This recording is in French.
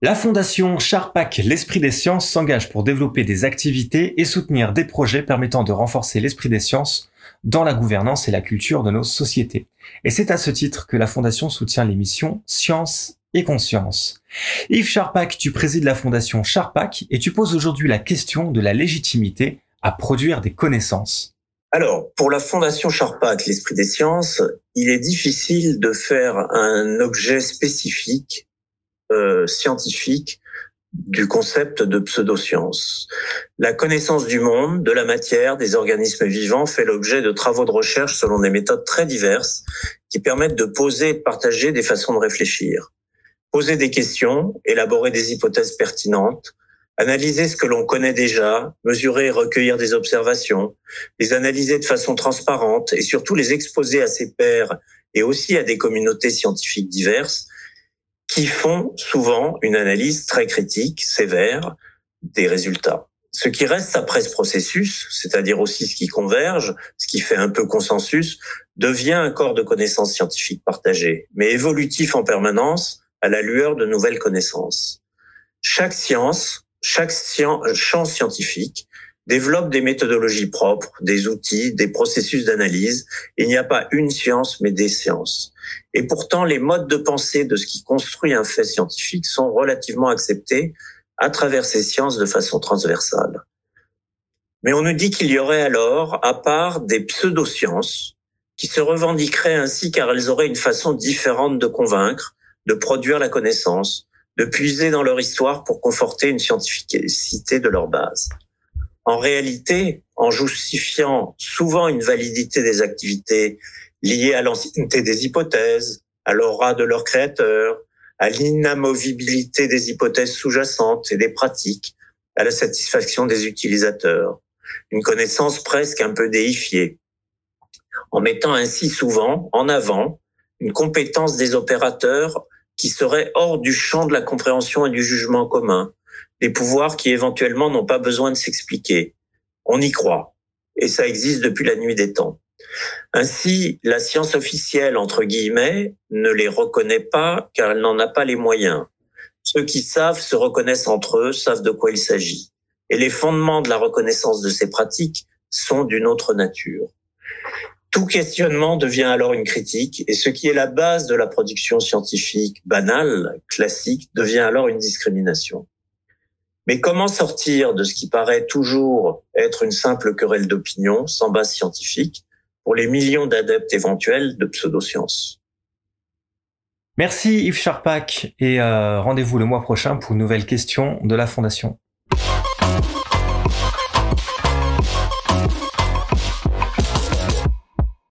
La Fondation Charpac L'Esprit des Sciences s'engage pour développer des activités et soutenir des projets permettant de renforcer l'esprit des sciences dans la gouvernance et la culture de nos sociétés. Et c'est à ce titre que la Fondation soutient les missions Science et Conscience. Yves Charpac, tu présides la Fondation Charpac et tu poses aujourd'hui la question de la légitimité à produire des connaissances. Alors, pour la Fondation Charpak, l'Esprit des Sciences, il est difficile de faire un objet spécifique euh, scientifique du concept de pseudoscience. La connaissance du monde, de la matière, des organismes vivants fait l'objet de travaux de recherche selon des méthodes très diverses qui permettent de poser et de partager des façons de réfléchir. Poser des questions, élaborer des hypothèses pertinentes, analyser ce que l'on connaît déjà, mesurer et recueillir des observations, les analyser de façon transparente et surtout les exposer à ses pairs et aussi à des communautés scientifiques diverses qui font souvent une analyse très critique, sévère des résultats. Ce qui reste après ce processus, c'est-à-dire aussi ce qui converge, ce qui fait un peu consensus, devient un corps de connaissances scientifiques partagées, mais évolutif en permanence à la lueur de nouvelles connaissances. Chaque science, chaque champ scientifique développe des méthodologies propres, des outils, des processus d'analyse. Il n'y a pas une science, mais des sciences. Et pourtant, les modes de pensée de ce qui construit un fait scientifique sont relativement acceptés à travers ces sciences de façon transversale. Mais on nous dit qu'il y aurait alors, à part des pseudosciences, qui se revendiqueraient ainsi car elles auraient une façon différente de convaincre, de produire la connaissance, de puiser dans leur histoire pour conforter une scientificité de leur base. En réalité, en justifiant souvent une validité des activités liées à l'ancienneté des hypothèses, à l'aura de leur créateur, à l'inamovibilité des hypothèses sous-jacentes et des pratiques, à la satisfaction des utilisateurs, une connaissance presque un peu déifiée, en mettant ainsi souvent en avant une compétence des opérateurs qui serait hors du champ de la compréhension et du jugement commun, des pouvoirs qui éventuellement n'ont pas besoin de s'expliquer. On y croit, et ça existe depuis la nuit des temps. Ainsi, la science officielle, entre guillemets, ne les reconnaît pas car elle n'en a pas les moyens. Ceux qui savent se reconnaissent entre eux, savent de quoi il s'agit. Et les fondements de la reconnaissance de ces pratiques sont d'une autre nature. Tout questionnement devient alors une critique et ce qui est la base de la production scientifique banale, classique, devient alors une discrimination. Mais comment sortir de ce qui paraît toujours être une simple querelle d'opinion sans base scientifique pour les millions d'adeptes éventuels de pseudosciences? Merci Yves Charpak et euh, rendez-vous le mois prochain pour une nouvelle question de la Fondation.